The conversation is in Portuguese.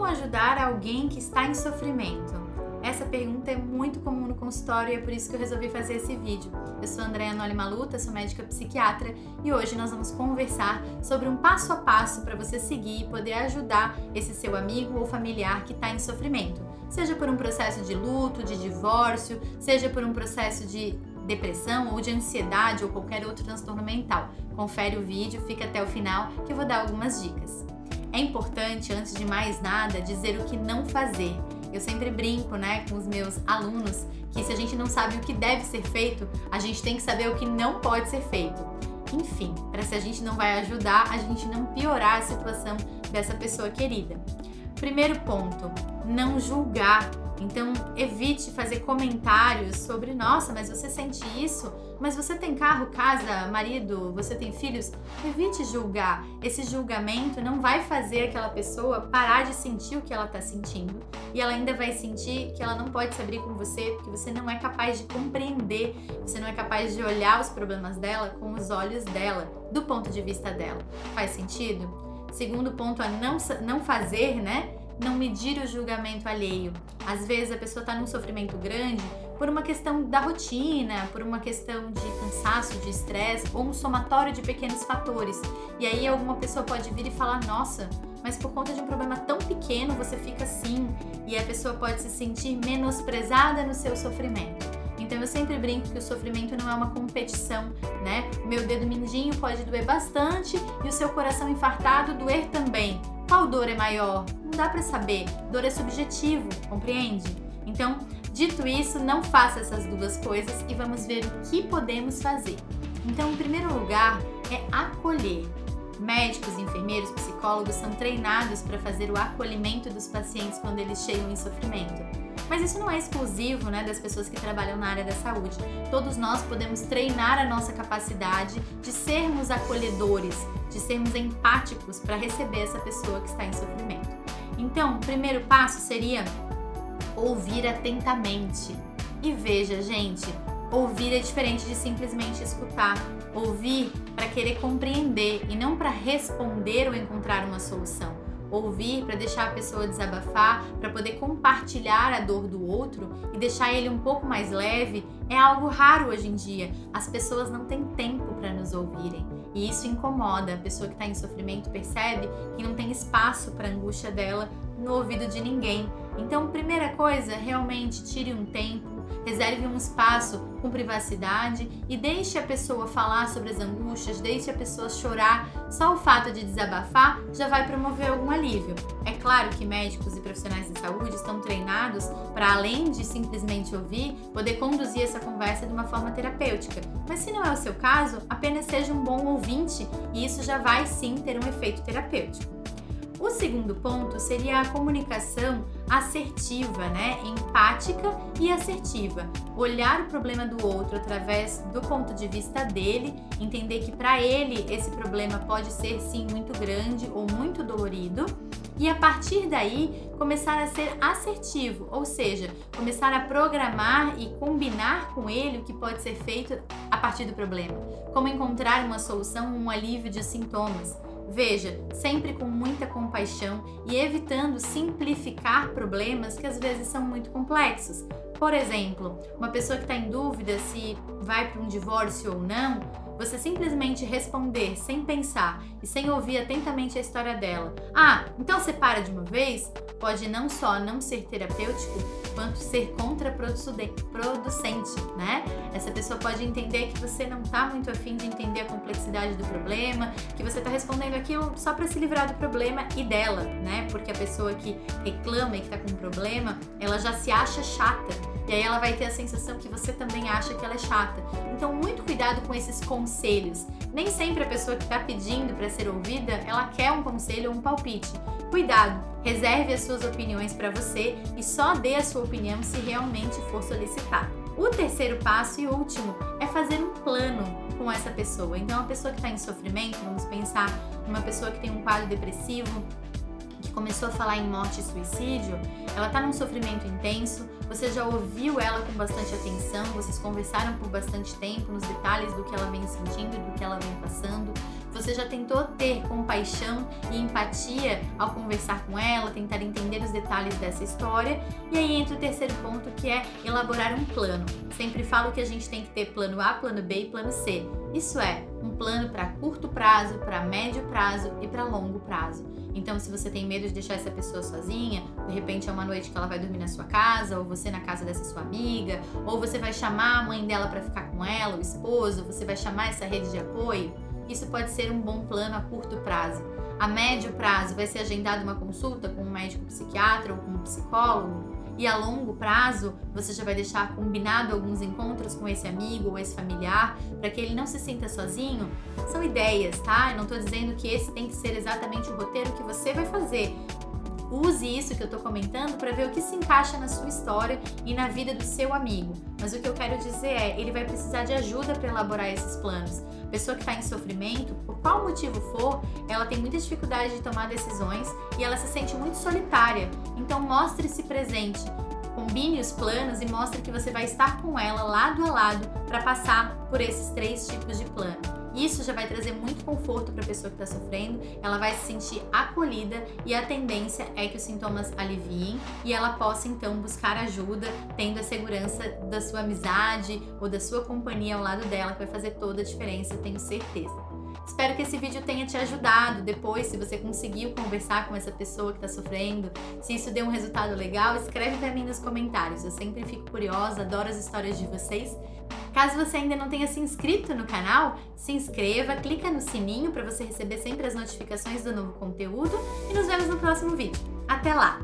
Como ajudar alguém que está em sofrimento? Essa pergunta é muito comum no consultório e é por isso que eu resolvi fazer esse vídeo. Eu sou Andréa Noli Maluta, sou médica psiquiatra e hoje nós vamos conversar sobre um passo a passo para você seguir e poder ajudar esse seu amigo ou familiar que está em sofrimento. Seja por um processo de luto, de divórcio, seja por um processo de depressão ou de ansiedade ou qualquer outro transtorno mental. Confere o vídeo, fica até o final que eu vou dar algumas dicas. É importante, antes de mais nada, dizer o que não fazer. Eu sempre brinco, né, com os meus alunos que se a gente não sabe o que deve ser feito, a gente tem que saber o que não pode ser feito. Enfim, para se a gente não vai ajudar, a gente não piorar a situação dessa pessoa querida. Primeiro ponto, não julgar então, evite fazer comentários sobre, nossa, mas você sente isso? Mas você tem carro, casa, marido, você tem filhos? Evite julgar. Esse julgamento não vai fazer aquela pessoa parar de sentir o que ela está sentindo. E ela ainda vai sentir que ela não pode se abrir com você porque você não é capaz de compreender, você não é capaz de olhar os problemas dela com os olhos dela, do ponto de vista dela. Faz sentido? Segundo ponto a não, não fazer, né? Não medir o julgamento alheio. Às vezes a pessoa está num sofrimento grande por uma questão da rotina, por uma questão de cansaço, de estresse ou um somatório de pequenos fatores. E aí alguma pessoa pode vir e falar: "Nossa, mas por conta de um problema tão pequeno você fica assim", e a pessoa pode se sentir menosprezada no seu sofrimento. Então eu sempre brinco que o sofrimento não é uma competição, né? Meu dedo mindinho pode doer bastante e o seu coração infartado doer também. Qual dor é maior? Dá para saber. Dor é subjetivo, compreende? Então, dito isso, não faça essas duas coisas e vamos ver o que podemos fazer. Então, em primeiro lugar, é acolher. Médicos, enfermeiros, psicólogos são treinados para fazer o acolhimento dos pacientes quando eles chegam em sofrimento. Mas isso não é exclusivo né, das pessoas que trabalham na área da saúde. Todos nós podemos treinar a nossa capacidade de sermos acolhedores, de sermos empáticos para receber essa pessoa que está em sofrimento. Então, o primeiro passo seria ouvir atentamente. E veja, gente, ouvir é diferente de simplesmente escutar. Ouvir para querer compreender e não para responder ou encontrar uma solução ouvir, para deixar a pessoa desabafar, para poder compartilhar a dor do outro e deixar ele um pouco mais leve, é algo raro hoje em dia. As pessoas não têm tempo para nos ouvirem e isso incomoda. A pessoa que está em sofrimento percebe que não tem espaço para a angústia dela no ouvido de ninguém. Então, primeira coisa, realmente tire um tempo reserve um espaço com privacidade e deixe a pessoa falar sobre as angústias, deixe a pessoa chorar. Só o fato de desabafar já vai promover algum alívio. É claro que médicos e profissionais de saúde estão treinados para, além de simplesmente ouvir, poder conduzir essa conversa de uma forma terapêutica. Mas se não é o seu caso, apenas seja um bom ouvinte e isso já vai sim ter um efeito terapêutico. O segundo ponto seria a comunicação assertiva, né? Empática e assertiva. Olhar o problema do outro através do ponto de vista dele, entender que para ele esse problema pode ser sim muito grande ou muito dolorido e a partir daí começar a ser assertivo, ou seja, começar a programar e combinar com ele o que pode ser feito a partir do problema, como encontrar uma solução, um alívio de sintomas. Veja, sempre com muita compaixão e evitando simplificar problemas que às vezes são muito complexos. Por exemplo, uma pessoa que está em dúvida se vai para um divórcio ou não, você simplesmente responder sem pensar e sem ouvir atentamente a história dela. Ah, então você para de uma vez? Pode não só não ser terapêutico, quanto ser contraproducente, né? Essa pessoa pode entender que você não está muito afim de entender a complexidade do problema, que você está respondendo aquilo só para se livrar do problema e dela, né? Porque a pessoa que reclama e que está com um problema, ela já se acha chata e aí ela vai ter a sensação que você também acha que ela é chata. Então, muito cuidado com esses conselhos. Nem sempre a pessoa que está pedindo para ser ouvida, ela quer um conselho ou um palpite. Cuidado, reserve as suas opiniões para você e só dê a sua opinião se realmente for solicitado. O terceiro passo e último é fazer um plano com essa pessoa. Então, a pessoa que está em sofrimento, vamos pensar numa pessoa que tem um quadro depressivo, começou a falar em morte e suicídio, ela está num sofrimento intenso, você já ouviu ela com bastante atenção, vocês conversaram por bastante tempo nos detalhes do que ela vem sentindo e do que ela vem passando. Você já tentou ter compaixão e empatia ao conversar com ela, tentar entender os detalhes dessa história? E aí entra o terceiro ponto que é elaborar um plano. Sempre falo que a gente tem que ter plano A, plano B e plano C. Isso é, um plano para curto prazo, para médio prazo e para longo prazo. Então, se você tem medo de deixar essa pessoa sozinha, de repente é uma noite que ela vai dormir na sua casa, ou você na casa dessa sua amiga, ou você vai chamar a mãe dela para ficar com ela, o esposo, você vai chamar essa rede de apoio, isso pode ser um bom plano a curto prazo. A médio prazo vai ser agendada uma consulta com um médico psiquiatra ou com um psicólogo, e a longo prazo você já vai deixar combinado alguns encontros com esse amigo ou esse familiar para que ele não se sinta sozinho, são ideias, tá? Eu não estou dizendo que esse tem que ser exatamente o roteiro que você vai fazer. Use isso que eu estou comentando para ver o que se encaixa na sua história e na vida do seu amigo. Mas o que eu quero dizer é, ele vai precisar de ajuda para elaborar esses planos. Pessoa que está em sofrimento, por qual motivo for, ela tem muita dificuldade de tomar decisões e ela se sente muito solitária. Então mostre-se presente. Combine os planos e mostre que você vai estar com ela lado a lado para passar por esses três tipos de plano. Isso já vai trazer muito conforto para a pessoa que está sofrendo, ela vai se sentir acolhida e a tendência é que os sintomas aliviem e ela possa então buscar ajuda, tendo a segurança da sua amizade ou da sua companhia ao lado dela, que vai fazer toda a diferença, tenho certeza. Espero que esse vídeo tenha te ajudado. Depois, se você conseguiu conversar com essa pessoa que está sofrendo, se isso deu um resultado legal, escreve para mim nos comentários. Eu sempre fico curiosa, adoro as histórias de vocês. Caso você ainda não tenha se inscrito no canal, se inscreva, clica no sininho para você receber sempre as notificações do novo conteúdo e nos vemos no próximo vídeo. Até lá!